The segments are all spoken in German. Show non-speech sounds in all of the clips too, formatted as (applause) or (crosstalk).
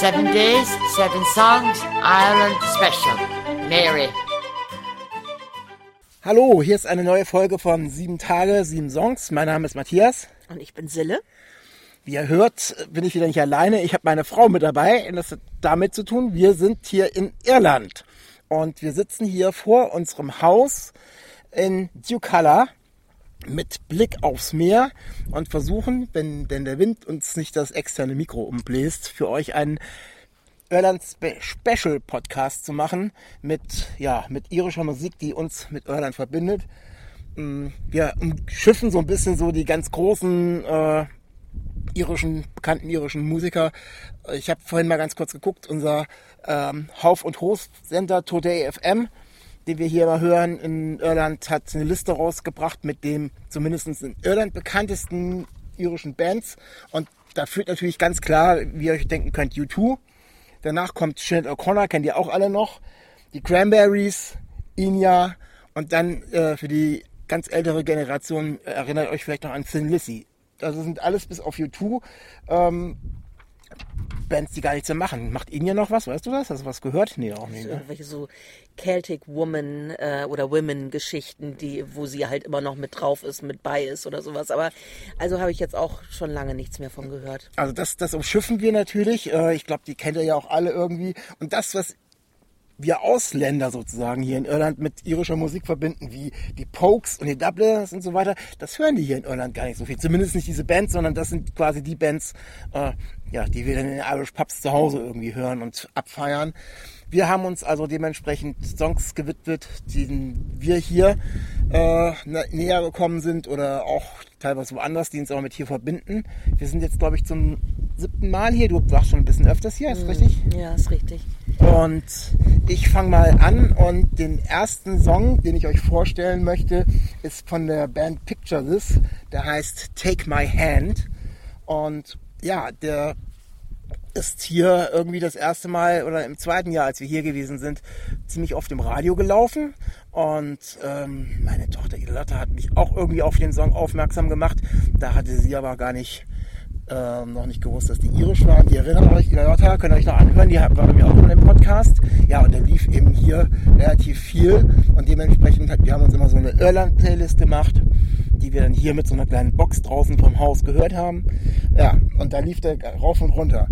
Seven days, seven songs, Ireland special. Mary. Hallo, hier ist eine neue Folge von Sieben Tage, Sieben Songs. Mein Name ist Matthias. Und ich bin Sille. Wie ihr hört, bin ich wieder nicht alleine. Ich habe meine Frau mit dabei und das hat damit zu tun, wir sind hier in Irland. Und wir sitzen hier vor unserem Haus in Ducalla mit Blick aufs Meer und versuchen, wenn denn der Wind uns nicht das externe Mikro umbläst, für euch einen Irland Special Podcast zu machen mit, ja, mit irischer Musik, die uns mit Irland verbindet. Mm, wir umschiffen so ein bisschen so die ganz großen äh, irischen, bekannten irischen Musiker. Ich habe vorhin mal ganz kurz geguckt, unser ähm, Hauf- und Host-Sender Today FM den wir hier mal hören in Irland, hat eine Liste rausgebracht mit dem zumindest in Irland bekanntesten irischen Bands. Und da führt natürlich ganz klar, wie ihr euch denken könnt, U2. Danach kommt Sinead O'Connor, kennt ihr auch alle noch. Die Cranberries, Inya und dann äh, für die ganz ältere Generation erinnert euch vielleicht noch an Thin Lizzy. Also sind alles bis auf U2 ähm, Bands, die gar nichts mehr machen. Macht Ihnen ja noch was? Weißt du das? Hast du was gehört? Nee, auch nicht. Ne? Irgendwelche so Celtic Woman äh, oder Women-Geschichten, die, wo sie halt immer noch mit drauf ist, mit bei ist oder sowas. Aber also habe ich jetzt auch schon lange nichts mehr von gehört. Also das, das umschiffen wir natürlich. Äh, ich glaube, die kennt ihr ja auch alle irgendwie. Und das, was wir Ausländer sozusagen hier in Irland mit irischer Musik verbinden, wie die Pokes und die Dubliners und so weiter, das hören die hier in Irland gar nicht so viel. Zumindest nicht diese Bands, sondern das sind quasi die Bands, äh, ja, die wir dann in den Irish Pubs zu Hause irgendwie hören und abfeiern. Wir haben uns also dementsprechend Songs gewidmet, die wir hier äh, näher gekommen sind oder auch teilweise woanders, die uns auch mit hier verbinden. Wir sind jetzt, glaube ich, zum siebten Mal hier. Du warst schon ein bisschen öfters hier, ist mhm. richtig? Ja, ist richtig. Und ich fange mal an und den ersten Song, den ich euch vorstellen möchte, ist von der Band Picture This. Der heißt Take My Hand. Und ja, der ist hier irgendwie das erste Mal oder im zweiten Jahr, als wir hier gewesen sind, ziemlich oft im Radio gelaufen. Und ähm, meine Tochter Ilotta hat mich auch irgendwie auf den Song aufmerksam gemacht. Da hatte sie aber gar nicht ähm, noch nicht gewusst, dass die irisch waren. Die erinnern euch, Ilotta, könnt ihr euch noch anhören, die war bei mir auch schon im Podcast. Ja, und der lief eben hier relativ viel. Und dementsprechend, wir haben uns immer so eine Irland-Playlist gemacht die wir dann hier mit so einer kleinen Box draußen vom Haus gehört haben. Ja, und da lief der rauf und runter.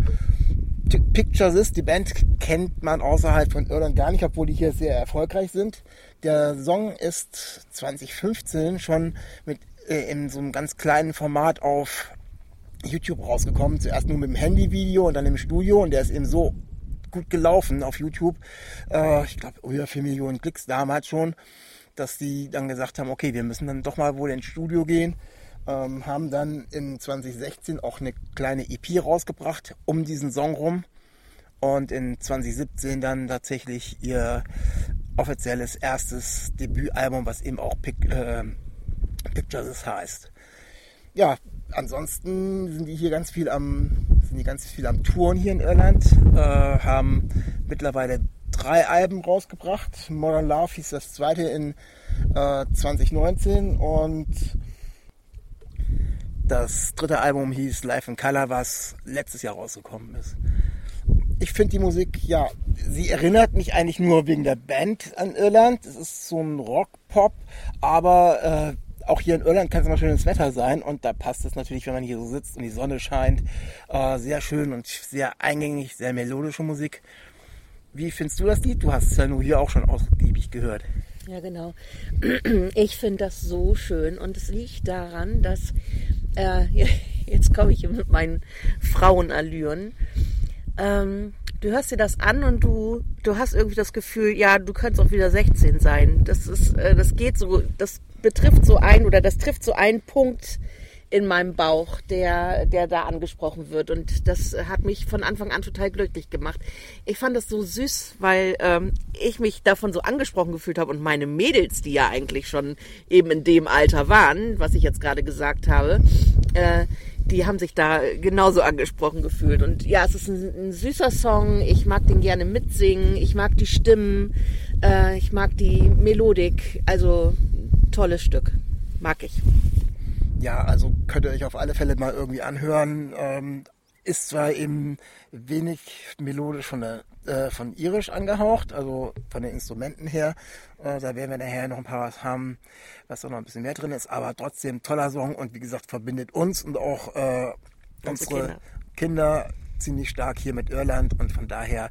Pictures ist, die Band kennt man außerhalb von Irland gar nicht, obwohl die hier sehr erfolgreich sind. Der Song ist 2015 schon mit äh, in so einem ganz kleinen Format auf YouTube rausgekommen. Zuerst nur mit dem Handyvideo und dann im Studio und der ist eben so gut gelaufen auf YouTube. Äh, ich glaube über 4 Millionen Klicks damals schon, dass die dann gesagt haben, okay, wir müssen dann doch mal wohl ins Studio gehen ähm, haben dann in 2016 auch eine kleine EP rausgebracht um diesen Song rum und in 2017 dann tatsächlich ihr offizielles erstes Debütalbum, was eben auch Pic äh, Pictures heißt. Ja, ansonsten sind die hier ganz viel am sind die ganz viel am Touren hier in Irland, äh, haben mittlerweile drei Alben rausgebracht. Modern Love hieß das zweite in äh, 2019 und das dritte Album hieß Life in Color, was letztes Jahr rausgekommen ist. Ich finde die Musik, ja, sie erinnert mich eigentlich nur wegen der Band an Irland. Es ist so ein Rock-Pop, aber äh, auch hier in Irland kann es immer schönes Wetter sein und da passt es natürlich, wenn man hier so sitzt und die Sonne scheint. Äh, sehr schön und sehr eingängig, sehr melodische Musik. Wie findest du das Lied? Du hast es ja nur hier auch schon ausgiebig gehört. Ja, genau. (clears throat) Ich finde das so schön und es liegt daran, dass äh, (laughs) jetzt komme ich mit meinen Frauenallüren. Ähm, du hörst dir das an und du, du hast irgendwie das Gefühl, ja, du könntest auch wieder 16 sein. Das ist, äh, das geht so, das betrifft so ein oder das trifft so einen Punkt in meinem Bauch, der, der da angesprochen wird. Und das hat mich von Anfang an total glücklich gemacht. Ich fand das so süß, weil ähm, ich mich davon so angesprochen gefühlt habe und meine Mädels, die ja eigentlich schon eben in dem Alter waren, was ich jetzt gerade gesagt habe, äh, die haben sich da genauso angesprochen gefühlt. Und ja, es ist ein, ein süßer Song. Ich mag den gerne mitsingen. Ich mag die Stimmen. Äh, ich mag die Melodik. Also tolles Stück. Mag ich ja, also könnt ihr euch auf alle Fälle mal irgendwie anhören. Ähm, ist zwar eben wenig melodisch von, der, äh, von irisch angehaucht, also von den Instrumenten her. Äh, da werden wir nachher noch ein paar was haben, was da noch ein bisschen mehr drin ist, aber trotzdem toller Song und wie gesagt verbindet uns und auch äh, unsere Kinder. Kinder ziemlich stark hier mit Irland und von daher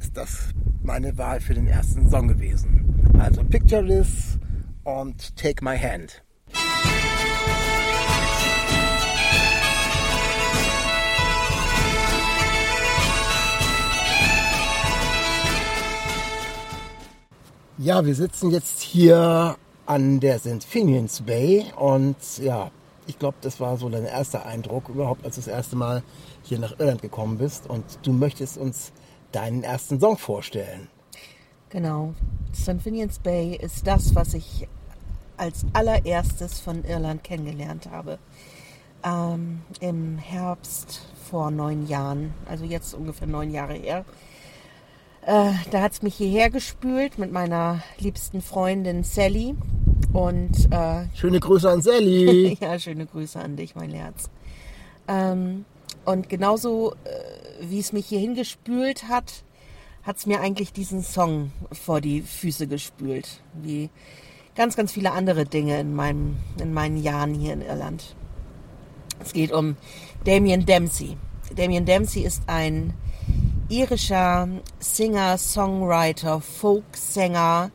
ist das meine Wahl für den ersten Song gewesen. Also Picture This und Take My Hand. Ja, wir sitzen jetzt hier an der St. Finians Bay und ja, ich glaube, das war so dein erster Eindruck überhaupt, als du das erste Mal hier nach Irland gekommen bist und du möchtest uns deinen ersten Song vorstellen. Genau. St. Finians Bay ist das, was ich als allererstes von Irland kennengelernt habe. Ähm, Im Herbst vor neun Jahren, also jetzt ungefähr neun Jahre her. Äh, da hat es mich hierher gespült mit meiner liebsten Freundin Sally. Und, äh, schöne Grüße an Sally. (laughs) ja, schöne Grüße an dich, mein Herz. Ähm, und genauso äh, wie es mich hier hingespült hat, hat es mir eigentlich diesen Song vor die Füße gespült. Wie ganz, ganz viele andere Dinge in, meinem, in meinen Jahren hier in Irland. Es geht um Damien Dempsey. Damien Dempsey ist ein irischer Singer, Songwriter, Folksänger,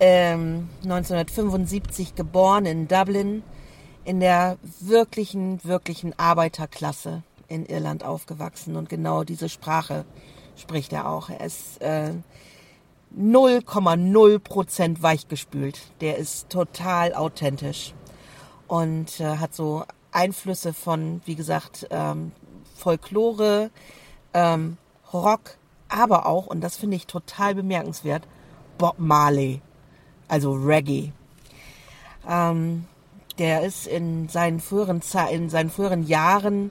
ähm, 1975 geboren in Dublin, in der wirklichen, wirklichen Arbeiterklasse in Irland aufgewachsen und genau diese Sprache spricht er auch. Er ist 0,0 äh, Prozent weichgespült. Der ist total authentisch und äh, hat so Einflüsse von, wie gesagt, ähm, Folklore, ähm, Rock, aber auch, und das finde ich total bemerkenswert, Bob Marley, also Reggae. Ähm, der ist in seinen früheren, in seinen früheren Jahren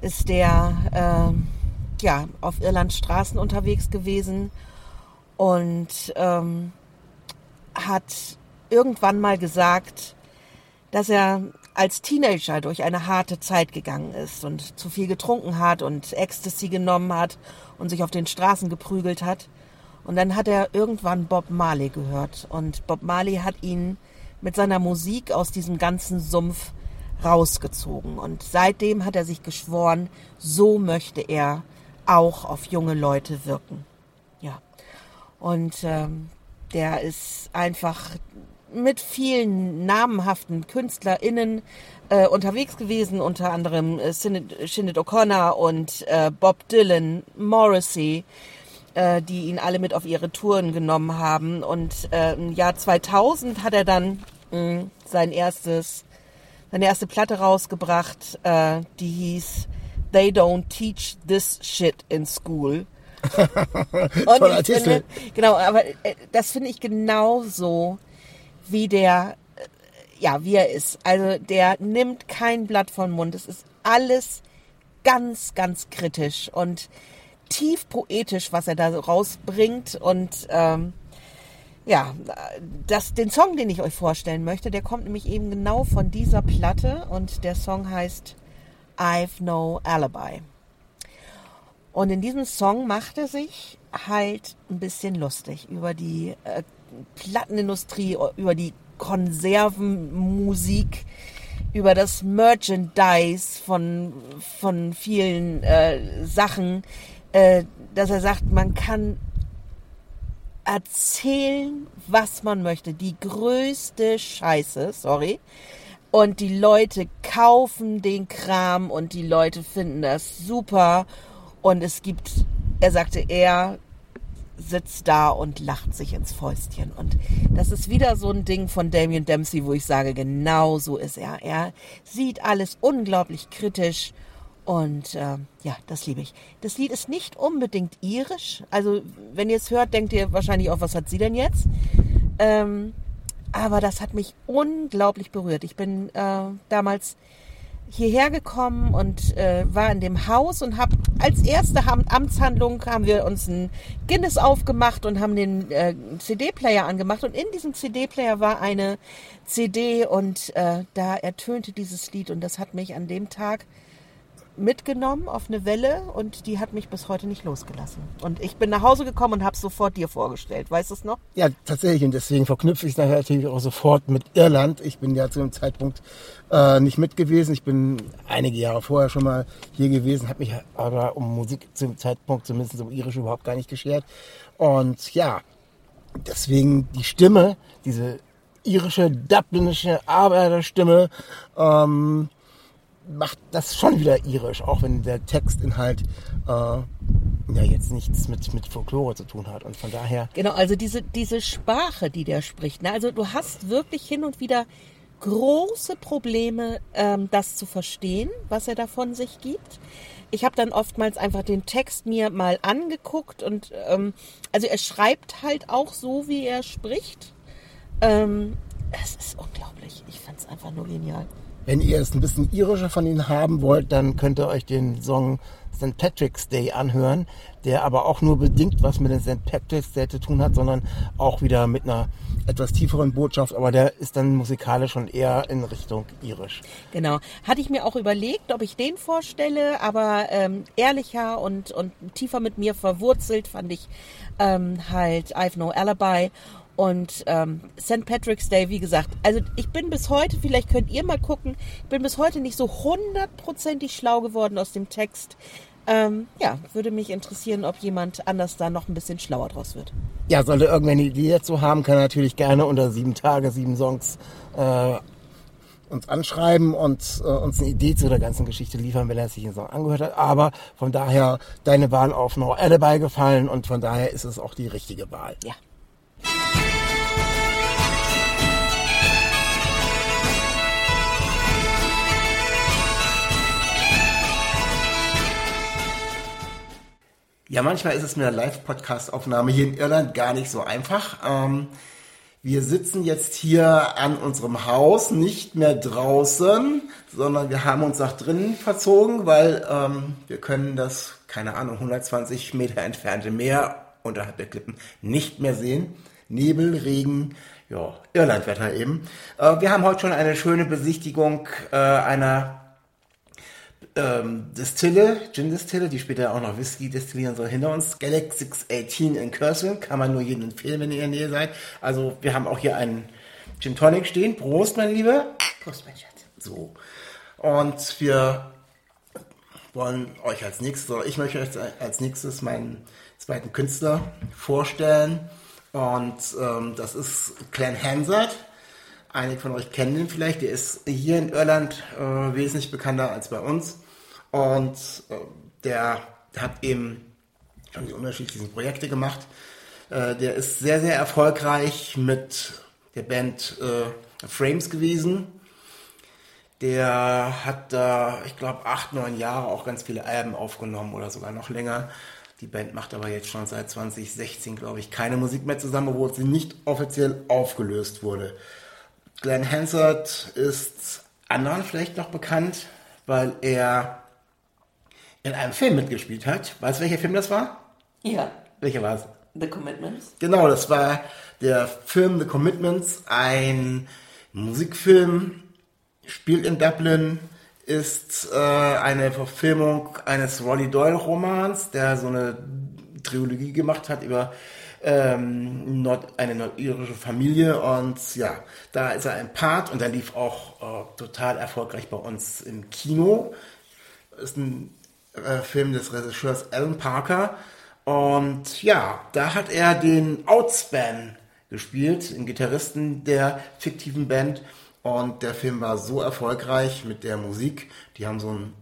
ist der äh, ja, auf Irlands Straßen unterwegs gewesen und ähm, hat irgendwann mal gesagt, dass er als Teenager durch eine harte Zeit gegangen ist und zu viel getrunken hat und Ecstasy genommen hat und sich auf den Straßen geprügelt hat. Und dann hat er irgendwann Bob Marley gehört und Bob Marley hat ihn mit seiner Musik aus diesem ganzen Sumpf rausgezogen. Und seitdem hat er sich geschworen, so möchte er auch auf junge Leute wirken. Ja. Und ähm, der ist einfach mit vielen namhaften KünstlerInnen äh, unterwegs gewesen, unter anderem äh, Sinead O'Connor und äh, Bob Dylan, Morrissey, äh, die ihn alle mit auf ihre Touren genommen haben. Und äh, im Jahr 2000 hat er dann mh, sein erstes seine erste Platte rausgebracht, äh, die hieß They Don't Teach This Shit in School. (laughs) Toller Titel. Finde, genau, aber äh, das finde ich genauso wie der, äh, ja, wie er ist. Also der nimmt kein Blatt vom Mund. Es ist alles ganz, ganz kritisch und tief poetisch, was er da rausbringt und ähm, ja, das, den Song, den ich euch vorstellen möchte, der kommt nämlich eben genau von dieser Platte und der Song heißt I've No Alibi. Und in diesem Song macht er sich halt ein bisschen lustig über die äh, Plattenindustrie, über die Konservenmusik, über das Merchandise von, von vielen äh, Sachen, äh, dass er sagt, man kann erzählen, was man möchte. Die größte Scheiße, sorry. Und die Leute kaufen den Kram und die Leute finden das super. Und es gibt, er sagte, er sitzt da und lacht sich ins Fäustchen. Und das ist wieder so ein Ding von Damien Dempsey, wo ich sage, genau so ist er. Er sieht alles unglaublich kritisch und äh, ja, das liebe ich. Das Lied ist nicht unbedingt irisch. Also, wenn ihr es hört, denkt ihr wahrscheinlich auch, was hat sie denn jetzt? Ähm, aber das hat mich unglaublich berührt. Ich bin äh, damals hierher gekommen und äh, war in dem Haus und habe als erste Amtshandlung haben wir uns ein Guinness aufgemacht und haben den äh, CD-Player angemacht. Und in diesem CD-Player war eine CD und äh, da ertönte dieses Lied und das hat mich an dem Tag mitgenommen auf eine Welle und die hat mich bis heute nicht losgelassen. Und ich bin nach Hause gekommen und habe es sofort dir vorgestellt. Weißt du es noch? Ja, tatsächlich. Und deswegen verknüpfe ich es natürlich auch sofort mit Irland. Ich bin ja zu dem Zeitpunkt äh, nicht mit gewesen. Ich bin einige Jahre vorher schon mal hier gewesen, habe mich aber um Musik zu dem Zeitpunkt, zumindest um Irisch, überhaupt gar nicht geschert. Und ja, deswegen die Stimme, diese irische, dublinische Arbeiterstimme, ähm, macht das schon wieder irisch, auch wenn der Textinhalt äh, ja jetzt nichts mit, mit Folklore zu tun hat. Und von daher. Genau, also diese, diese Sprache, die der spricht. Ne? Also du hast wirklich hin und wieder große Probleme, ähm, das zu verstehen, was er da von sich gibt. Ich habe dann oftmals einfach den Text mir mal angeguckt und ähm, also er schreibt halt auch so, wie er spricht. Ähm, es ist unglaublich. Ich fand es einfach nur genial. Wenn ihr es ein bisschen irischer von ihnen haben wollt, dann könnt ihr euch den Song St. Patrick's Day anhören, der aber auch nur bedingt was mit dem St. Patrick's Day zu tun hat, sondern auch wieder mit einer etwas tieferen Botschaft, aber der ist dann musikalisch schon eher in Richtung irisch. Genau. Hatte ich mir auch überlegt, ob ich den vorstelle, aber ähm, ehrlicher und, und tiefer mit mir verwurzelt fand ich ähm, halt I've No Alibi und ähm, St. Patrick's Day, wie gesagt, also ich bin bis heute, vielleicht könnt ihr mal gucken, ich bin bis heute nicht so hundertprozentig schlau geworden aus dem Text. Ähm, ja, würde mich interessieren, ob jemand anders da noch ein bisschen schlauer draus wird. Ja, sollte irgendwer eine Idee dazu haben, kann natürlich gerne unter sieben Tage, sieben Songs äh, uns anschreiben und äh, uns eine Idee zu der ganzen Geschichte liefern, wenn er sich den Song angehört hat. Aber von daher deine Wahl auf No Alibi gefallen und von daher ist es auch die richtige Wahl. Ja. Ja, manchmal ist es mit der Live-Podcast-Aufnahme hier in Irland gar nicht so einfach. Ähm, wir sitzen jetzt hier an unserem Haus, nicht mehr draußen, sondern wir haben uns nach drinnen verzogen, weil ähm, wir können das, keine Ahnung, 120 Meter entfernte Meer unterhalb der Klippen nicht mehr sehen. Nebel, Regen, ja, Irlandwetter eben. Äh, wir haben heute schon eine schöne Besichtigung äh, einer ähm, Distille, Gin-Distille, die später auch noch Whisky destillieren soll, hinter uns. Galaxy 18 in Cursing, kann man nur jedem empfehlen, wenn ihr in der Nähe seid. Also wir haben auch hier einen Gin Tonic stehen. Prost, mein Lieber. Prost, mein Schatz. So. Und wir wollen euch als nächstes, oder ich möchte euch als nächstes meinen zweiten Künstler vorstellen. Und ähm, das ist Glenn Hansard. Einige von euch kennen ihn vielleicht. Der ist hier in Irland äh, wesentlich bekannter als bei uns. Und äh, der, der, hat eben schon die unterschiedlichen Projekte gemacht. Äh, der ist sehr, sehr erfolgreich mit der Band äh, Frames gewesen. Der hat da, ich glaube, acht, neun Jahre auch ganz viele Alben aufgenommen oder sogar noch länger. Die Band macht aber jetzt schon seit 2016, glaube ich, keine Musik mehr zusammen, obwohl sie nicht offiziell aufgelöst wurde. Glenn Hansard ist anderen vielleicht noch bekannt, weil er in einem Film mitgespielt hat. Weißt du, welcher Film das war? Ja. Welcher war es? The Commitments. Genau, das war der Film The Commitments, ein Musikfilm, spielt in Dublin, ist äh, eine Verfilmung eines Ronnie Doyle Romans, der so eine Trilogie gemacht hat über ähm, Nord, eine nordirische Familie und ja, da ist er ein Part und er lief auch äh, total erfolgreich bei uns im Kino. Ist ein äh, Film des Regisseurs Alan Parker und ja, da hat er den Outspan gespielt, den Gitarristen der fiktiven Band und der Film war so erfolgreich mit der Musik, die haben so ein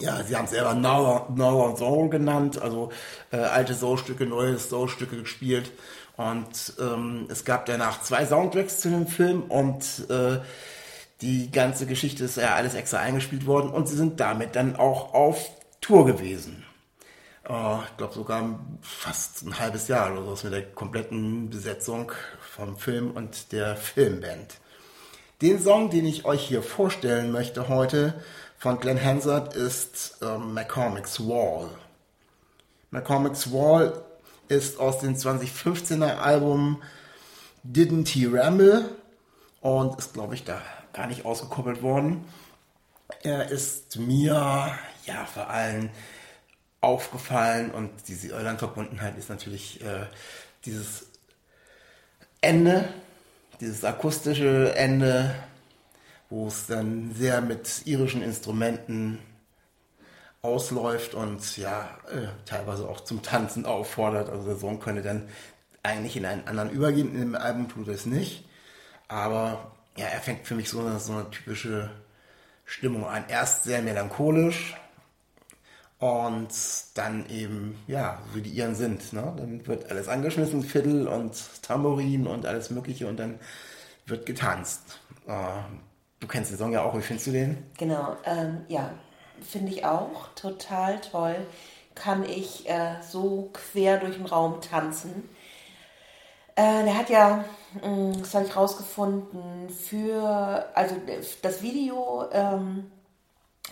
ja, sie haben es selber Now, Soul genannt, also äh, alte Soul-Stücke, neue Soul-Stücke gespielt. Und ähm, es gab danach zwei Soundtracks zu dem Film und äh, die ganze Geschichte ist ja alles extra eingespielt worden und sie sind damit dann auch auf Tour gewesen. Uh, ich glaube sogar fast ein halbes Jahr oder so mit der kompletten Besetzung vom Film und der Filmband. Den Song, den ich euch hier vorstellen möchte heute, von Glenn Hansard ist ähm, McCormick's Wall. McCormick's Wall ist aus dem 2015er Album Didn't He Ramble und ist, glaube ich, da gar nicht ausgekoppelt worden. Er ist mir ja vor allem aufgefallen und diese Irland-Verbundenheit ist natürlich äh, dieses Ende, dieses akustische Ende, wo es dann sehr mit irischen Instrumenten ausläuft und ja, äh, teilweise auch zum Tanzen auffordert. Also der Song könnte dann eigentlich in einen anderen übergehen. In dem Album tut es nicht. Aber ja, er fängt für mich so eine, so eine typische Stimmung an. Erst sehr melancholisch und dann eben, ja, wie die Iren sind. Ne? Dann wird alles angeschmissen, Fiddle und Tambourin und alles Mögliche und dann wird getanzt. Äh, du kennst den Song ja auch, wie findest du den? Genau, ähm, ja, finde ich auch total toll. Kann ich äh, so quer durch den Raum tanzen. Äh, der hat ja, mh, mm, das habe ich rausgefunden, für, also das Video ähm,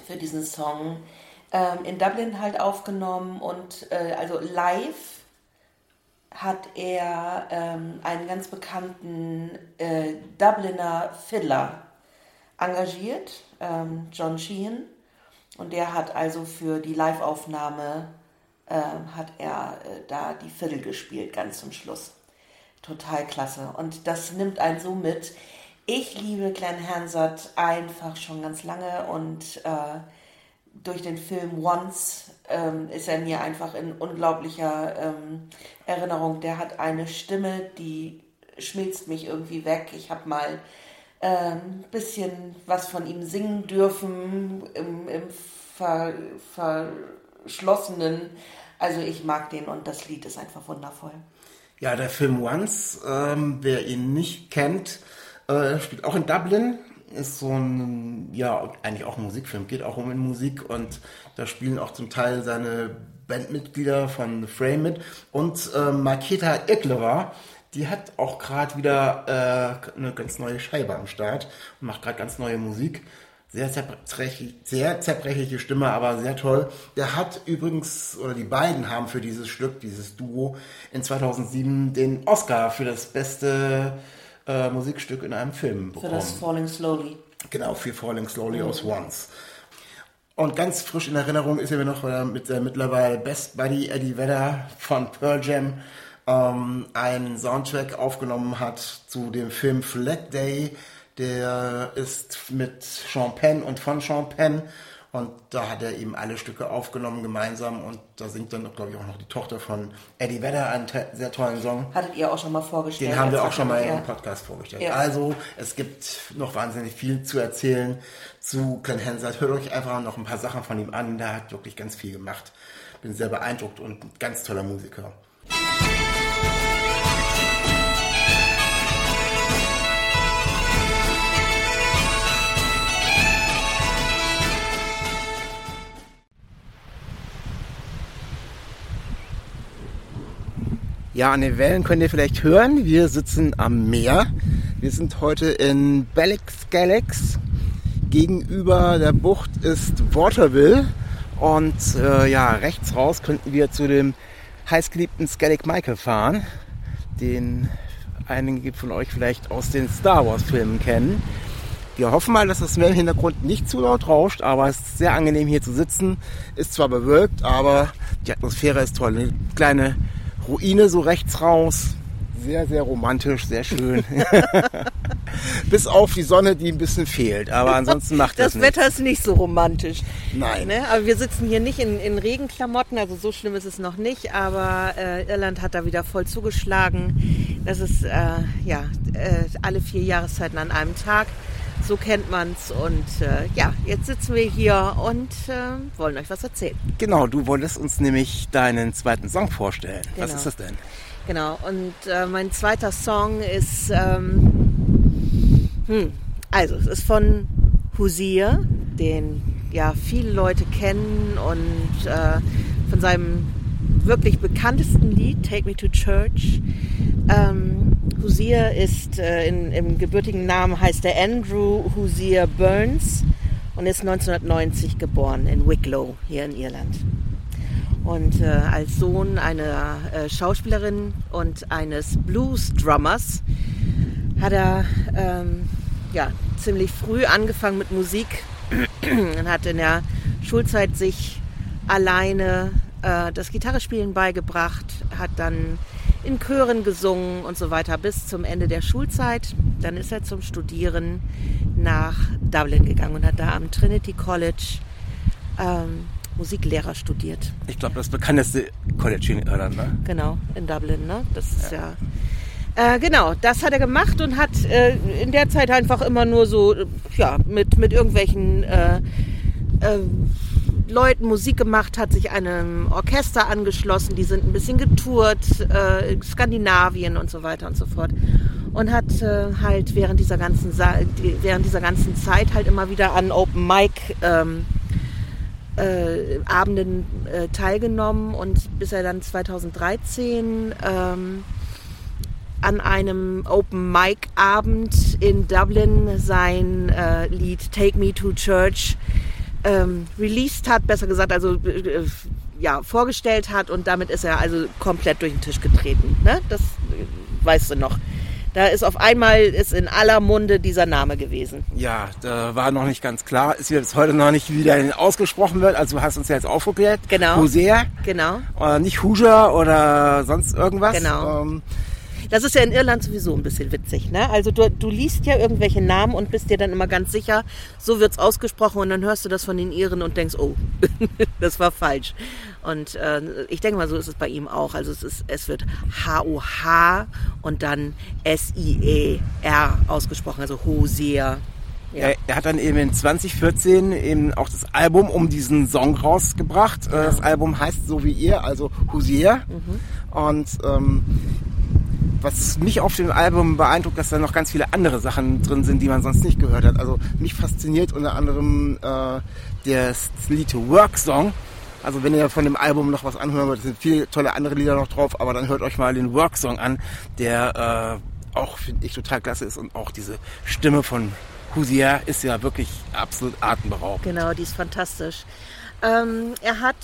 für diesen Song ähm, in Dublin halt aufgenommen und äh, also live hat er ähm, einen ganz bekannten äh, Dubliner Fiddler engagiert, ähm, John Sheehan. Und der hat also für die Live-Aufnahme äh, hat er äh, da die Fiddle gespielt, ganz zum Schluss. Total klasse. Und das nimmt einen so mit. Ich liebe Glenn Hansard einfach schon ganz lange und äh, durch den Film Once ähm, ist er mir einfach in unglaublicher ähm, Erinnerung. Der hat eine Stimme, die schmilzt mich irgendwie weg. Ich habe mal ein ähm, bisschen was von ihm singen dürfen im, im ver, verschlossenen. Also ich mag den und das Lied ist einfach wundervoll. Ja, der Film Once, ähm, wer ihn nicht kennt, äh, spielt auch in Dublin. Ist so ein, ja, eigentlich auch ein Musikfilm, geht auch um in Musik und da spielen auch zum Teil seine Bandmitglieder von The Frame mit und äh, Maketa Ikleva, die hat auch gerade wieder äh, eine ganz neue Scheibe am Start und macht gerade ganz neue Musik. Sehr zerbrechlich, sehr zerbrechliche Stimme, aber sehr toll. Der hat übrigens, oder die beiden haben für dieses Stück, dieses Duo, in 2007 den Oscar für das beste äh, Musikstück in einem Film bekommen. Für das Falling Slowly. Genau, für Falling Slowly mhm. aus Once. Und ganz frisch in Erinnerung ist er mir noch äh, mit der mittlerweile Best Buddy Eddie Vedder von Pearl Jam ähm, einen Soundtrack aufgenommen hat zu dem Film Flag Day. Der ist mit Sean Penn und von Sean Penn. Und da hat er eben alle Stücke aufgenommen gemeinsam und da singt dann, glaube ich, auch noch die Tochter von Eddie Vedder einen sehr tollen Song. Hattet ihr auch schon mal vorgestellt? Den haben wir auch schon mal ja. im Podcast vorgestellt. Ja. Also, es gibt noch wahnsinnig viel zu erzählen zu Glenn Hansard. Hört euch einfach noch ein paar Sachen von ihm an. Der hat wirklich ganz viel gemacht. Bin sehr beeindruckt und ein ganz toller Musiker. Ja, an den Wellen könnt ihr vielleicht hören. Wir sitzen am Meer. Wir sind heute in Bellix Galax. Gegenüber der Bucht ist Waterville. Und äh, ja, rechts raus könnten wir zu dem heißgeliebten Skellig Michael fahren, den einige von euch vielleicht aus den Star Wars Filmen kennen. Wir hoffen mal, dass das Meer im Hintergrund nicht zu laut rauscht, aber es ist sehr angenehm hier zu sitzen. Ist zwar bewölkt, aber die Atmosphäre ist toll. Eine kleine Ruine so rechts raus. Sehr, sehr romantisch, sehr schön. (laughs) Bis auf die Sonne, die ein bisschen fehlt. Aber ansonsten macht das Das Wetter ist nicht so romantisch. Nein. Ne? Aber wir sitzen hier nicht in, in Regenklamotten, also so schlimm ist es noch nicht. Aber äh, Irland hat da wieder voll zugeschlagen. Das ist äh, ja äh, alle vier Jahreszeiten an einem Tag. So kennt man's. Und äh, ja, jetzt sitzen wir hier und äh, wollen euch was erzählen. Genau, du wolltest uns nämlich deinen zweiten Song vorstellen. Genau. Was ist das denn? Genau, und äh, mein zweiter Song ist, ähm, hm, also es ist von Husier, den ja viele Leute kennen und äh, von seinem wirklich bekanntesten Lied, Take Me to Church. Ähm, Husier ist äh, in, im gebürtigen Namen heißt er Andrew Husier Burns und ist 1990 geboren in Wicklow hier in Irland. Und äh, als Sohn einer äh, Schauspielerin und eines Blues-Drummers hat er ähm, ja, ziemlich früh angefangen mit Musik (clears throat) und hat in der Schulzeit sich alleine äh, das Gitarrespielen beigebracht, hat dann in Chören gesungen und so weiter bis zum Ende der Schulzeit. Dann ist er zum Studieren nach Dublin gegangen und hat da am Trinity College ähm, Musiklehrer studiert. Ich glaube, das bekannteste College in Irland, ne? Genau, in Dublin, ne? Das ist ja. ja äh, genau, das hat er gemacht und hat äh, in der Zeit einfach immer nur so, ja, mit, mit irgendwelchen äh, äh Leuten Musik gemacht, hat sich einem Orchester angeschlossen, die sind ein bisschen getourt, äh, Skandinavien und so weiter und so fort. Und hat äh, halt während dieser, ganzen während dieser ganzen Zeit halt immer wieder an Open Mic ähm, äh, Abenden äh, teilgenommen und bis er dann 2013 ähm, an einem Open Mic Abend in Dublin sein äh, Lied Take Me to Church ähm, released hat, besser gesagt, also äh, ja, vorgestellt hat und damit ist er also komplett durch den Tisch getreten. Ne? Das äh, weißt du noch. Da ist auf einmal ist in aller Munde dieser Name gewesen. Ja, da war noch nicht ganz klar, ist jetzt heute noch nicht wieder ausgesprochen wird. Also du hast uns ja jetzt aufgeklärt. Genau. Hosea. Genau. Oder nicht Huja oder sonst irgendwas. Genau. Ähm, das ist ja in Irland sowieso ein bisschen witzig. Ne? Also du, du liest ja irgendwelche Namen und bist dir dann immer ganz sicher, so wird es ausgesprochen und dann hörst du das von den Iren und denkst, oh, (laughs) das war falsch. Und äh, ich denke mal, so ist es bei ihm auch. Also es, ist, es wird H-O-H und dann S-I-E-R ausgesprochen, also Hosea. Ja. Er, er, hat dann eben in 2014 eben auch das Album um diesen Song rausgebracht. Genau. Das Album heißt so wie ihr, also Hosier. Mhm. Und ähm, was mich auf dem Album beeindruckt, dass da noch ganz viele andere Sachen drin sind, die man sonst nicht gehört hat. Also mich fasziniert unter anderem äh, das Lied Work Song. Also wenn ihr von dem Album noch was anhören wollt, sind viele tolle andere Lieder noch drauf, aber dann hört euch mal den Work Song an, der äh, auch, finde ich, total klasse ist und auch diese Stimme von Husia ist ja wirklich absolut atemberaubend. Genau, die ist fantastisch. Ähm, er hat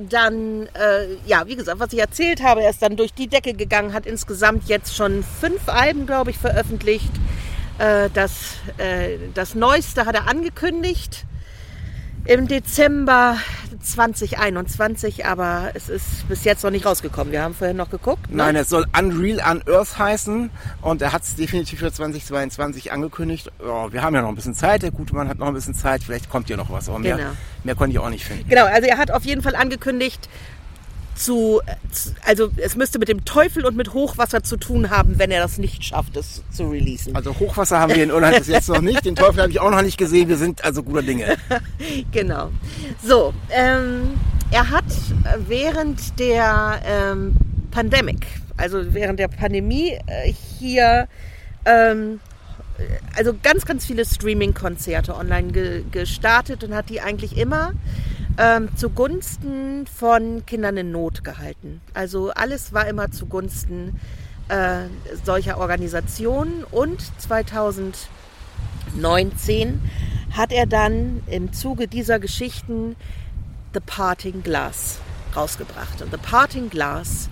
dann, äh, ja, wie gesagt, was ich erzählt habe, er ist dann durch die Decke gegangen, hat insgesamt jetzt schon fünf Alben, glaube ich, veröffentlicht. Äh, das, äh, das Neueste hat er angekündigt im Dezember 2021, aber es ist bis jetzt noch nicht rausgekommen. Wir haben vorhin noch geguckt. Ne? Nein, es soll Unreal Unearth heißen und er hat es definitiv für 2022 angekündigt. Oh, wir haben ja noch ein bisschen Zeit, der gute Mann hat noch ein bisschen Zeit, vielleicht kommt ja noch was. Aber mehr, genau. mehr konnte ich auch nicht finden. Genau, also er hat auf jeden Fall angekündigt, zu, also es müsste mit dem Teufel und mit Hochwasser zu tun haben, wenn er das nicht schafft, es zu releasen. Also Hochwasser haben wir in Irland bis jetzt noch nicht. Den Teufel habe ich auch noch nicht gesehen. Wir sind also guter Dinge. (laughs) genau. So, ähm, er hat während der ähm, Pandemic, also während der Pandemie äh, hier ähm, also ganz, ganz viele Streaming-Konzerte online ge gestartet und hat die eigentlich immer ähm, zugunsten von Kindern in Not gehalten. Also alles war immer zugunsten äh, solcher Organisationen und 2019 hat er dann im Zuge dieser Geschichten The Parting Glass rausgebracht. Und The Parting Glass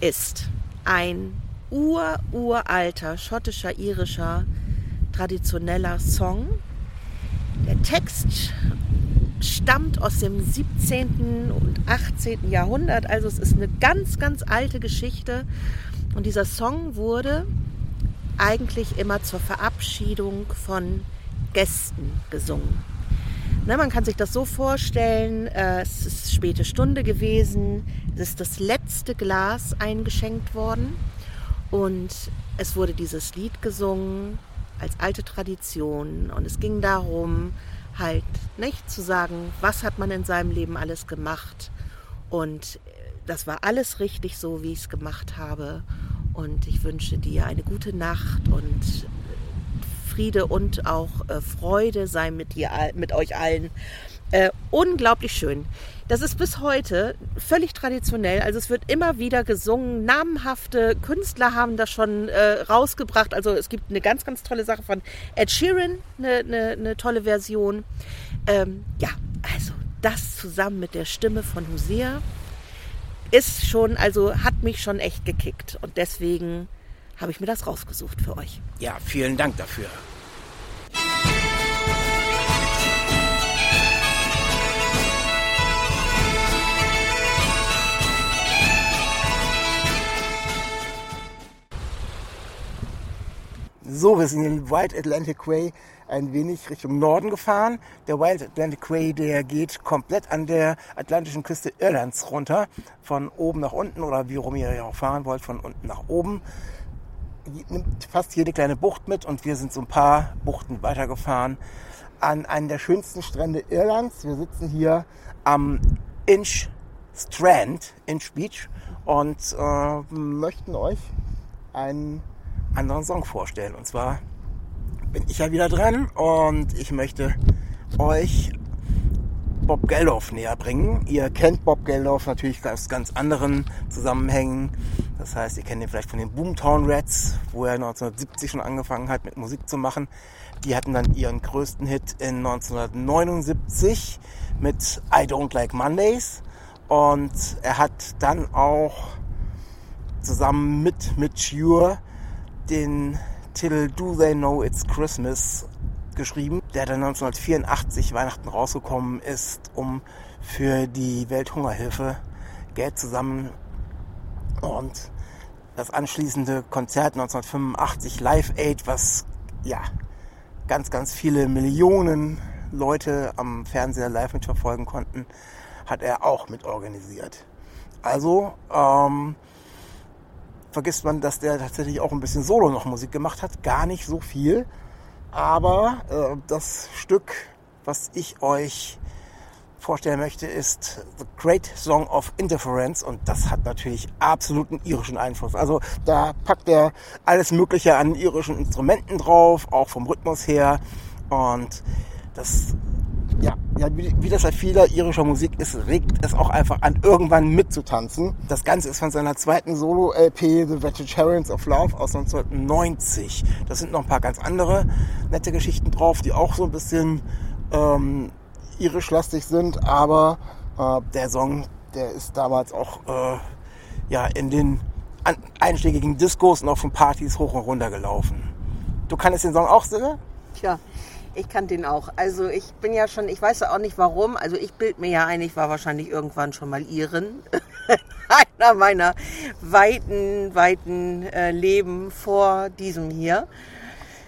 ist ein ur-uralter schottischer, irischer, traditioneller Song. Der Text stammt aus dem 17. und 18. Jahrhundert. Also es ist eine ganz, ganz alte Geschichte. Und dieser Song wurde eigentlich immer zur Verabschiedung von Gästen gesungen. Na, man kann sich das so vorstellen, äh, es ist späte Stunde gewesen, es ist das letzte Glas eingeschenkt worden und es wurde dieses Lied gesungen als alte Tradition und es ging darum, halt nicht zu sagen, was hat man in seinem Leben alles gemacht und äh, das war alles richtig so, wie ich es gemacht habe und ich wünsche dir eine gute Nacht und äh, Friede und auch äh, Freude sei mit dir, mit euch allen. Äh, unglaublich schön. Das ist bis heute völlig traditionell. Also es wird immer wieder gesungen. Namenhafte Künstler haben das schon äh, rausgebracht. Also es gibt eine ganz, ganz tolle Sache von Ed Sheeran, eine, eine, eine tolle Version. Ähm, ja, also das zusammen mit der Stimme von Hosea ist schon, also hat mich schon echt gekickt. Und deswegen habe ich mir das rausgesucht für euch. Ja, vielen Dank dafür. So, wir sind den White Atlantic Way ein wenig Richtung Norden gefahren. Der Wild Atlantic Way, der geht komplett an der atlantischen Küste Irlands runter. Von oben nach unten oder wie rum ihr auch fahren wollt, von unten nach oben. Nimmt fast jede kleine Bucht mit und wir sind so ein paar Buchten weitergefahren an einen der schönsten Strände Irlands. Wir sitzen hier am Inch Strand, Inch Beach und äh, möchten euch einen anderen Song vorstellen. Und zwar bin ich ja wieder dran und ich möchte euch Bob Geldof näher bringen. Ihr kennt Bob Geldof natürlich aus ganz anderen Zusammenhängen. Das heißt, ihr kennt ihn vielleicht von den Boomtown Rats, wo er 1970 schon angefangen hat mit Musik zu machen. Die hatten dann ihren größten Hit in 1979 mit I Don't Like Mondays. Und er hat dann auch zusammen mit Mitch Ure den Titel Do They Know It's Christmas geschrieben, der dann 1984 Weihnachten rausgekommen ist, um für die Welthungerhilfe Geld zusammen und das anschließende Konzert 1985 Live Aid, was ja ganz, ganz viele Millionen Leute am Fernseher live mitverfolgen konnten, hat er auch mit organisiert. Also ähm, vergisst man, dass der tatsächlich auch ein bisschen Solo noch Musik gemacht hat. Gar nicht so viel. Aber äh, das Stück, was ich euch vorstellen möchte, ist The Great Song of Interference und das hat natürlich absoluten irischen Einfluss. Also da packt er alles Mögliche an irischen Instrumenten drauf, auch vom Rhythmus her und das ja, wie, wie das bei vieler irischer Musik ist, regt es auch einfach an, irgendwann mitzutanzen. Das Ganze ist von seiner zweiten Solo-LP The Vegetarians of Love aus 1990. Da sind noch ein paar ganz andere nette Geschichten drauf, die auch so ein bisschen ähm, irisch-lastig sind, aber äh, der Song, der ist damals auch äh, ja, in den einschlägigen Diskos und auch von Partys hoch und runter gelaufen. Du kannst den Song auch, Silke? Tja, ich kann den auch. Also ich bin ja schon, ich weiß auch nicht warum. Also ich bild mir ja ein, ich war wahrscheinlich irgendwann schon mal Iren. (laughs) Einer meiner weiten, weiten äh, Leben vor diesem hier.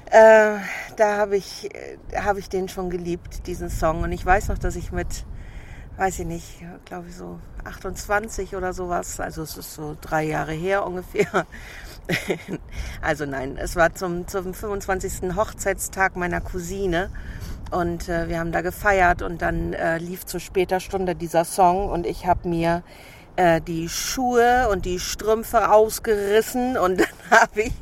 Äh, da habe ich, äh, hab ich den schon geliebt, diesen Song. Und ich weiß noch, dass ich mit, weiß ich nicht, glaube ich so 28 oder sowas, also es ist so drei Jahre her ungefähr, also nein, es war zum, zum 25. Hochzeitstag meiner Cousine und äh, wir haben da gefeiert und dann äh, lief zu später Stunde dieser Song und ich habe mir äh, die Schuhe und die Strümpfe ausgerissen und (laughs) dann habe ich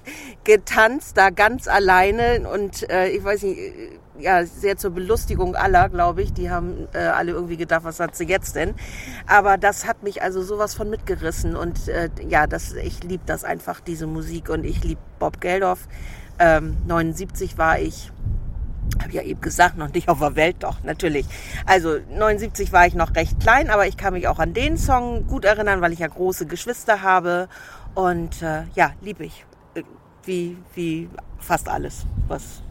getanzt da ganz alleine und äh, ich weiß nicht, ja, sehr zur Belustigung aller, glaube ich. Die haben äh, alle irgendwie gedacht, was hat sie jetzt denn? Aber das hat mich also sowas von mitgerissen und äh, ja, das, ich liebe das einfach, diese Musik und ich liebe Bob Geldof. Ähm, 79 war ich, habe ja eben gesagt, noch nicht auf der Welt, doch, natürlich. Also 79 war ich noch recht klein, aber ich kann mich auch an den Song gut erinnern, weil ich ja große Geschwister habe und äh, ja, liebe ich. Äh, wie, wie fast alles, was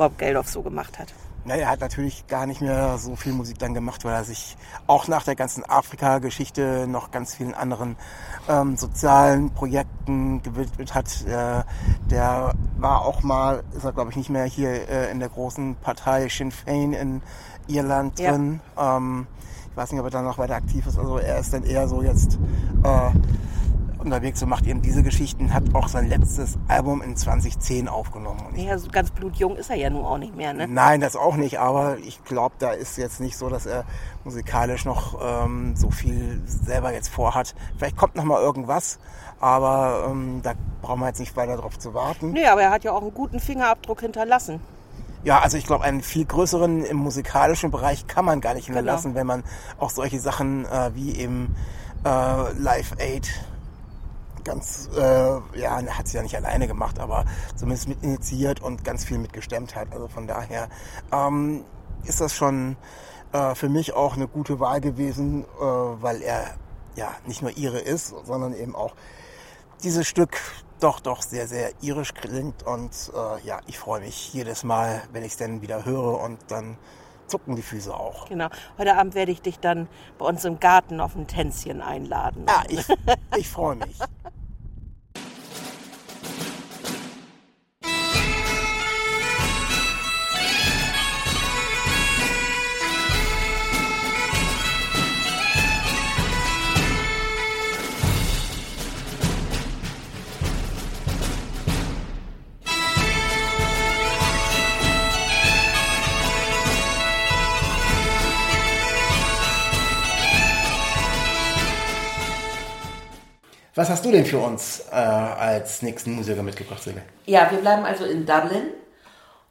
Bob Geldof so gemacht hat. Ja, er hat natürlich gar nicht mehr so viel Musik dann gemacht, weil er sich auch nach der ganzen Afrika-Geschichte noch ganz vielen anderen ähm, sozialen Projekten gewidmet hat. Äh, der war auch mal, ist er glaube ich nicht mehr hier äh, in der großen Partei Sinn Fein in Irland drin. Ja. Ähm, ich weiß nicht, ob er dann noch weiter aktiv ist. Also er ist dann eher so jetzt äh, unterwegs und macht eben diese Geschichten, hat auch sein letztes Album in 2010 aufgenommen. Und ja, so ganz blutjung ist er ja nun auch nicht mehr, ne? Nein, das auch nicht, aber ich glaube, da ist jetzt nicht so, dass er musikalisch noch ähm, so viel selber jetzt vorhat. Vielleicht kommt noch mal irgendwas, aber ähm, da brauchen wir jetzt nicht weiter drauf zu warten. Nee, aber er hat ja auch einen guten Fingerabdruck hinterlassen. Ja, also ich glaube, einen viel größeren im musikalischen Bereich kann man gar nicht genau. hinterlassen, genau. wenn man auch solche Sachen äh, wie eben äh, Live Aid ganz, äh, ja, hat sie ja nicht alleine gemacht, aber zumindest mit initiiert und ganz viel mitgestemmt hat. Also von daher ähm, ist das schon äh, für mich auch eine gute Wahl gewesen, äh, weil er ja nicht nur ihre ist, sondern eben auch dieses Stück doch, doch sehr, sehr irisch klingt und äh, ja, ich freue mich jedes Mal, wenn ich es dann wieder höre und dann zucken die Füße auch. Genau. Heute Abend werde ich dich dann bei uns im Garten auf ein Tänzchen einladen. Ja, ich, ich freue mich. (laughs) Was hast du denn für uns äh, als nächsten Musiker mitgebracht, Silke? Ja, wir bleiben also in Dublin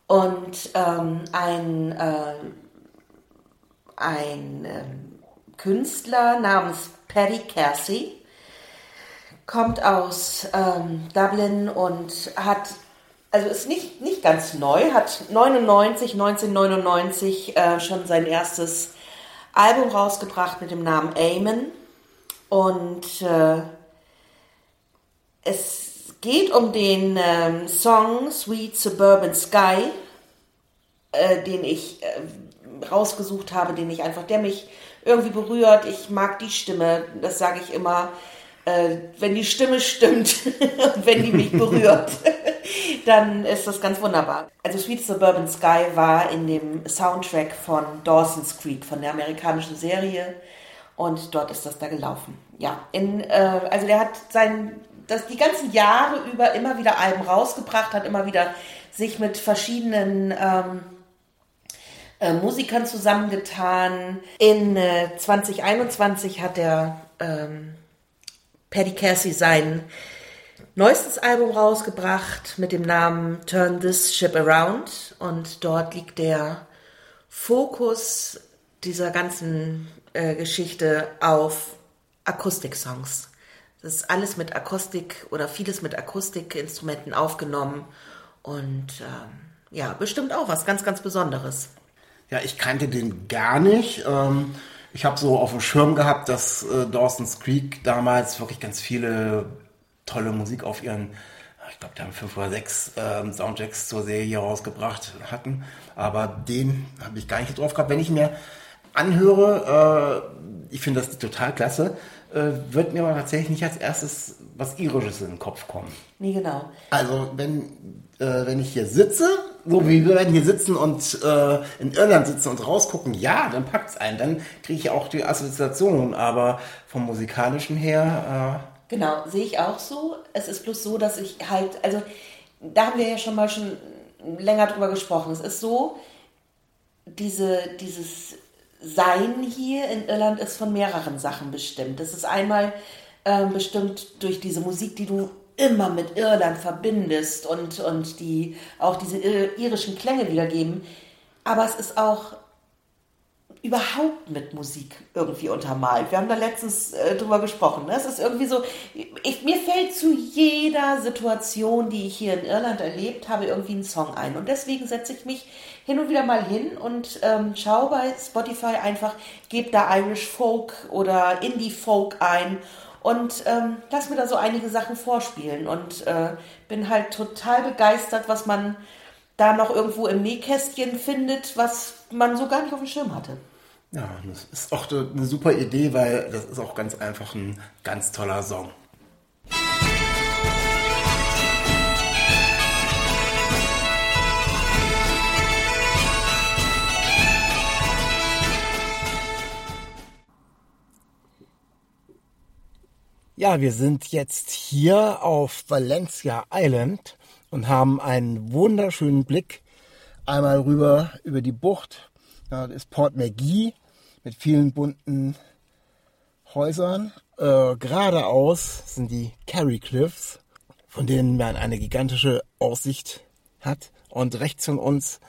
und ähm, ein, äh, ein ähm, Künstler namens Paddy Casey kommt aus ähm, Dublin und hat, also ist nicht, nicht ganz neu, hat 99, 1999 äh, schon sein erstes Album rausgebracht mit dem Namen Amen und äh, es geht um den ähm, Song Sweet Suburban Sky, äh, den ich äh, rausgesucht habe, den ich einfach, der mich irgendwie berührt. Ich mag die Stimme, das sage ich immer. Äh, wenn die Stimme stimmt (laughs) wenn die mich berührt, (laughs) dann ist das ganz wunderbar. Also Sweet Suburban Sky war in dem Soundtrack von Dawson's Creek, von der amerikanischen Serie. Und dort ist das da gelaufen. Ja, in, äh, also der hat sein das die ganzen Jahre über immer wieder Alben rausgebracht hat, immer wieder sich mit verschiedenen ähm, äh, Musikern zusammengetan. In äh, 2021 hat der ähm, Paddy Cassie sein neuestes Album rausgebracht mit dem Namen Turn This Ship Around und dort liegt der Fokus dieser ganzen äh, Geschichte auf Akustik-Songs. Das ist alles mit Akustik oder vieles mit Akustikinstrumenten aufgenommen und ähm, ja, bestimmt auch was ganz, ganz Besonderes. Ja, ich kannte den gar nicht. Ähm, ich habe so auf dem Schirm gehabt, dass äh, Dawson's Creek damals wirklich ganz viele tolle Musik auf ihren, ich glaube, die haben fünf oder sechs ähm, Soundtracks zur Serie rausgebracht hatten. Aber den habe ich gar nicht drauf gehabt. Wenn ich mir anhöre, äh, ich finde das total klasse wird mir aber tatsächlich nicht als erstes was Irisches in den Kopf kommen. Nee, genau. Also wenn, äh, wenn ich hier sitze, so wie wir werden hier sitzen und äh, in Irland sitzen und rausgucken, ja, dann packt es einen. Dann kriege ich auch die Assoziation, aber vom musikalischen her... Äh genau, sehe ich auch so. Es ist bloß so, dass ich halt, also da haben wir ja schon mal schon länger drüber gesprochen. Es ist so, diese, dieses sein hier in Irland ist von mehreren Sachen bestimmt. Es ist einmal äh, bestimmt durch diese Musik, die du immer mit Irland verbindest und, und die auch diese irischen Klänge wiedergeben. Aber es ist auch überhaupt mit Musik irgendwie untermalt. Wir haben da letztens äh, drüber gesprochen. Ne? Es ist irgendwie so, ich, mir fällt zu jeder Situation, die ich hier in Irland erlebt habe, irgendwie ein Song ein. Und deswegen setze ich mich hin und wieder mal hin und ähm, schaue bei Spotify einfach, gebe da Irish Folk oder Indie Folk ein und ähm, lass mir da so einige Sachen vorspielen und äh, bin halt total begeistert, was man da noch irgendwo im Nähkästchen findet, was man so gar nicht auf dem Schirm hatte. Ja, das ist auch eine super Idee, weil das ist auch ganz einfach ein ganz toller Song. Ja, wir sind jetzt hier auf Valencia Island und haben einen wunderschönen Blick einmal rüber über die Bucht das ist Port McGee mit vielen bunten Häusern. Äh, geradeaus sind die Kerry Cliffs, von denen man eine gigantische Aussicht hat. Und rechts von uns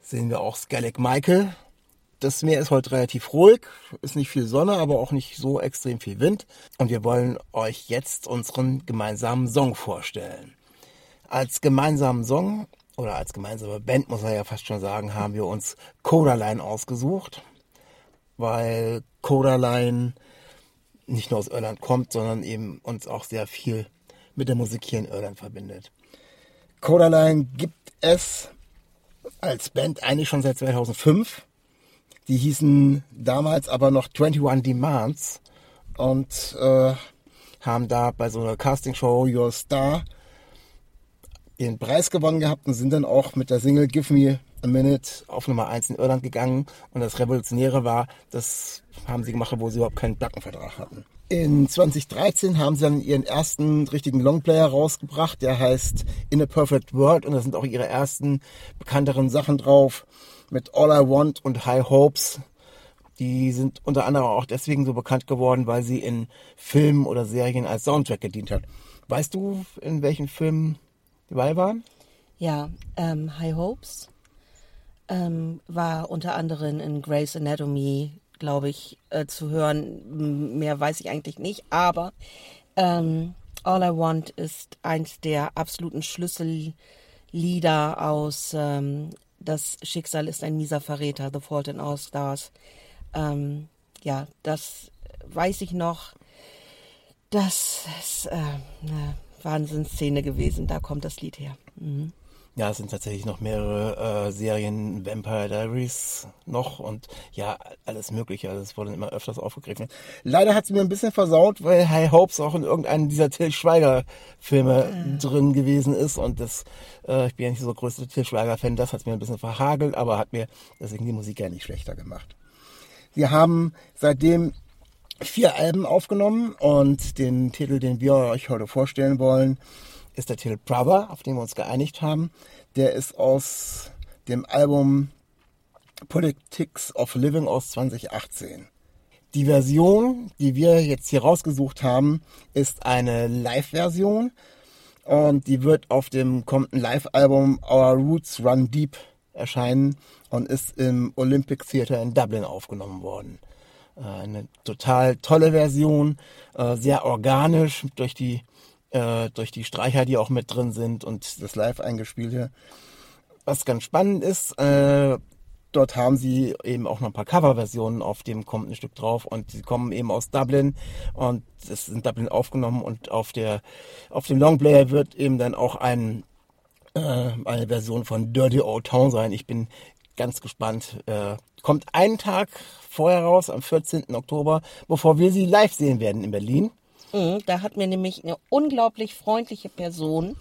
sehen wir auch Skellig Michael. Das Meer ist heute relativ ruhig, ist nicht viel Sonne, aber auch nicht so extrem viel Wind. Und wir wollen euch jetzt unseren gemeinsamen Song vorstellen. Als gemeinsamen Song oder als gemeinsame Band, muss man ja fast schon sagen, haben wir uns Codaline ausgesucht, weil Codaline nicht nur aus Irland kommt, sondern eben uns auch sehr viel mit der Musik hier in Irland verbindet. Codaline gibt es als Band eigentlich schon seit 2005. Die hießen damals aber noch 21 Demands und äh, haben da bei so einer Castingshow Your Star ihren Preis gewonnen gehabt und sind dann auch mit der Single Give Me a Minute auf Nummer 1 in Irland gegangen. Und das Revolutionäre war, das haben sie gemacht, wo sie überhaupt keinen Plattenvertrag hatten. In 2013 haben sie dann ihren ersten richtigen Longplayer rausgebracht, der heißt In a Perfect World und da sind auch ihre ersten bekannteren Sachen drauf mit All I Want und High Hopes. Die sind unter anderem auch deswegen so bekannt geworden, weil sie in Filmen oder Serien als Soundtrack gedient hat. Weißt du, in welchen Filmen die dabei waren? Ja, ähm, High Hopes ähm, war unter anderem in Grey's Anatomy, glaube ich, äh, zu hören. Mehr weiß ich eigentlich nicht, aber ähm, All I Want ist eins der absoluten Schlüssellieder aus ähm, Das Schicksal ist ein mieser Verräter, The Fault in All Stars. Ähm, ja, das weiß ich noch. Das ist äh, eine Wahnsinnsszene gewesen. Da kommt das Lied her. Mhm. Ja, es sind tatsächlich noch mehrere äh, Serien, Vampire Diaries noch und ja, alles Mögliche. Also es wurde immer öfters aufgegriffen. Leider hat es mir ein bisschen versaut, weil High Hopes auch in irgendeinem dieser Till Schweiger-Filme mhm. drin gewesen ist und das, äh, ich bin ja nicht so der größte Till Schweiger-Fan, das hat mir ein bisschen verhagelt, aber hat mir deswegen die Musik ja nicht schlechter gemacht. Wir haben seitdem vier Alben aufgenommen und den Titel, den wir euch heute vorstellen wollen, ist der Titel Brother, auf den wir uns geeinigt haben. Der ist aus dem Album Politics of Living aus 2018. Die Version, die wir jetzt hier rausgesucht haben, ist eine Live-Version und die wird auf dem kommenden Live-Album Our Roots Run Deep erscheinen und ist im Olympic Theatre in Dublin aufgenommen worden. Äh, eine total tolle Version, äh, sehr organisch durch die äh, durch die Streicher, die auch mit drin sind und das live eingespielte. Was ganz spannend ist, dort haben sie eben auch noch ein paar Coverversionen auf dem kommenden Stück drauf und sie kommen eben aus Dublin und ist in Dublin aufgenommen und auf der auf dem Longplayer wird eben dann auch ein eine Version von Dirty Old Town sein. Ich bin ganz gespannt. Äh, kommt einen Tag vorher raus, am 14. Oktober, bevor wir sie live sehen werden in Berlin. Mhm, da hat mir nämlich eine unglaublich freundliche Person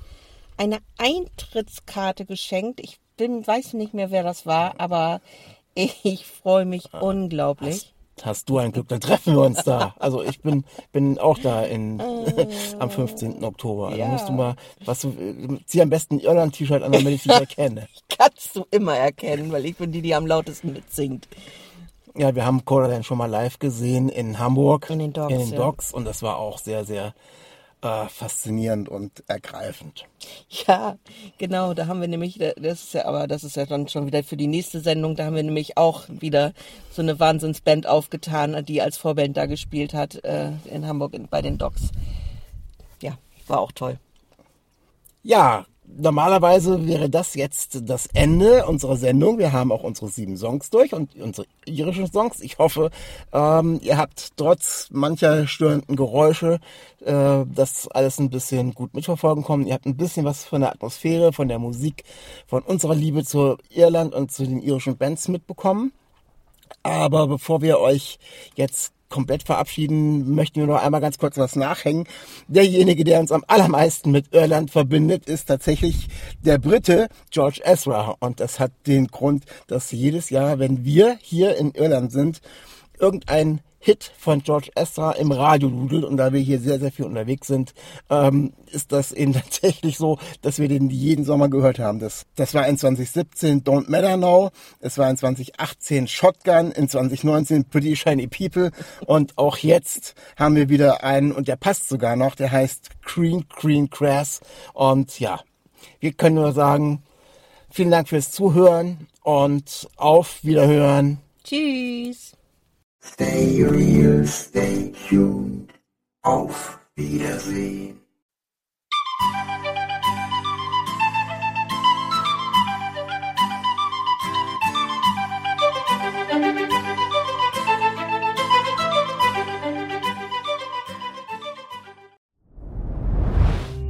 eine Eintrittskarte geschenkt. Ich bin, weiß nicht mehr, wer das war, aber (laughs) ich freue mich ah, unglaublich. Hast, du ein Glück, dann treffen wir uns da. Also ich bin, bin auch da in, ah. (laughs) am 15. Oktober. Ja. Da musst du mal, was du, zieh am besten ein Irland-T-Shirt an, damit ich dich (laughs) erkenne. Kannst du immer erkennen, weil ich bin die, die am lautesten mitsingt. Ja, wir haben Coraline schon mal live gesehen in Hamburg. In den Docks. In den Docks. Ja. Und das war auch sehr, sehr äh, faszinierend und ergreifend. Ja, genau. Da haben wir nämlich, das ist ja, aber das ist ja dann schon wieder für die nächste Sendung. Da haben wir nämlich auch wieder so eine Wahnsinnsband aufgetan, die als Vorband da gespielt hat äh, in Hamburg bei den Docks. Ja, war auch toll. Ja, normalerweise wäre das jetzt das Ende unserer Sendung. Wir haben auch unsere sieben Songs durch und unsere irischen Songs. Ich hoffe, ähm, ihr habt trotz mancher störenden Geräusche äh, das alles ein bisschen gut mitverfolgen können. Ihr habt ein bisschen was von der Atmosphäre, von der Musik, von unserer Liebe zu Irland und zu den irischen Bands mitbekommen. Aber bevor wir euch jetzt komplett verabschieden, möchten wir noch einmal ganz kurz was nachhängen. Derjenige, der uns am allermeisten mit Irland verbindet, ist tatsächlich der Brite George Ezra. Und das hat den Grund, dass jedes Jahr, wenn wir hier in Irland sind, irgendein Hit von George Ezra im Radio dudelt und da wir hier sehr, sehr viel unterwegs sind, ähm, ist das eben (laughs) tatsächlich so, dass wir den jeden Sommer gehört haben. Das, das war in 2017 Don't Matter Now, es war in 2018 Shotgun, in 2019 Pretty Shiny People und auch jetzt haben wir wieder einen und der passt sogar noch, der heißt Green Green Grass und ja, wir können nur sagen, vielen Dank fürs Zuhören und auf Wiederhören. Tschüss. Stay real, stay tuned. Auf Wiedersehen.